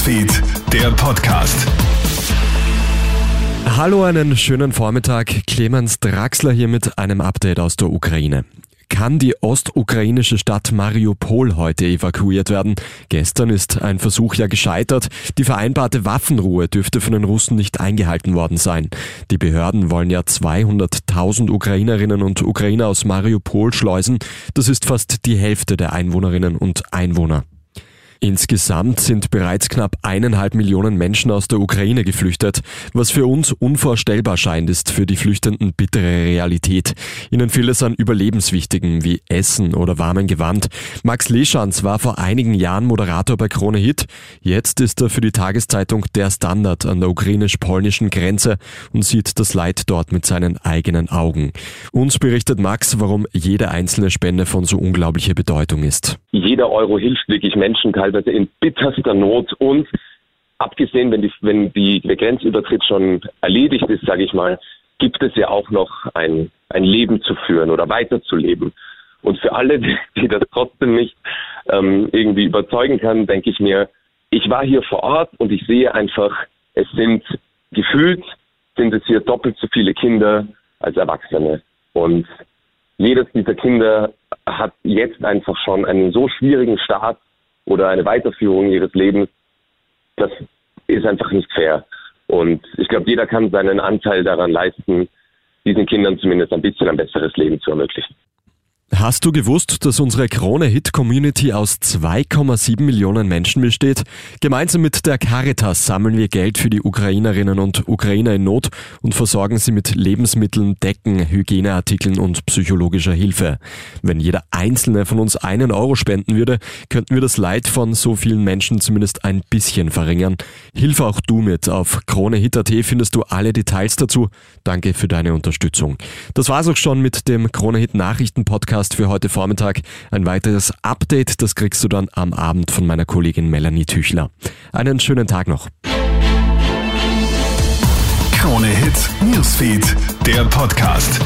Newsfeed, der Podcast. Hallo, einen schönen Vormittag. Clemens Draxler hier mit einem Update aus der Ukraine. Kann die ostukrainische Stadt Mariupol heute evakuiert werden? Gestern ist ein Versuch ja gescheitert. Die vereinbarte Waffenruhe dürfte von den Russen nicht eingehalten worden sein. Die Behörden wollen ja 200.000 Ukrainerinnen und Ukrainer aus Mariupol schleusen. Das ist fast die Hälfte der Einwohnerinnen und Einwohner. Insgesamt sind bereits knapp eineinhalb Millionen Menschen aus der Ukraine geflüchtet. Was für uns unvorstellbar scheint, ist für die Flüchtenden bittere Realität. Ihnen fehlt es an Überlebenswichtigen wie Essen oder warmen Gewand. Max Leschanz war vor einigen Jahren Moderator bei Krone Hit. Jetzt ist er für die Tageszeitung Der Standard an der ukrainisch-polnischen Grenze und sieht das Leid dort mit seinen eigenen Augen. Uns berichtet Max, warum jede einzelne Spende von so unglaublicher Bedeutung ist. Jeder Euro hilft wirklich Menschen in bitterster Not und abgesehen, wenn, die, wenn die, der Grenzübertritt schon erledigt ist, sage ich mal, gibt es ja auch noch ein, ein Leben zu führen oder weiterzuleben. Und für alle, die, die das trotzdem nicht ähm, irgendwie überzeugen kann, denke ich mir, ich war hier vor Ort und ich sehe einfach, es sind gefühlt, sind es hier doppelt so viele Kinder als Erwachsene. Und jedes dieser Kinder hat jetzt einfach schon einen so schwierigen Start oder eine Weiterführung ihres Lebens, das ist einfach nicht fair. Und ich glaube, jeder kann seinen Anteil daran leisten, diesen Kindern zumindest ein bisschen ein besseres Leben zu ermöglichen. Hast du gewusst, dass unsere Krone-Hit-Community aus 2,7 Millionen Menschen besteht? Gemeinsam mit der Caritas sammeln wir Geld für die Ukrainerinnen und Ukrainer in Not und versorgen sie mit Lebensmitteln, Decken, Hygieneartikeln und psychologischer Hilfe. Wenn jeder einzelne von uns einen Euro spenden würde, könnten wir das Leid von so vielen Menschen zumindest ein bisschen verringern. Hilf auch du mit. Auf KroneHit.at findest du alle Details dazu. Danke für deine Unterstützung. Das war's auch schon mit dem KroneHit Nachrichten Podcast Podcast für heute Vormittag. Ein weiteres Update, das kriegst du dann am Abend von meiner Kollegin Melanie Tüchler. Einen schönen Tag noch. Krone Hits, Newsfeed, der Podcast.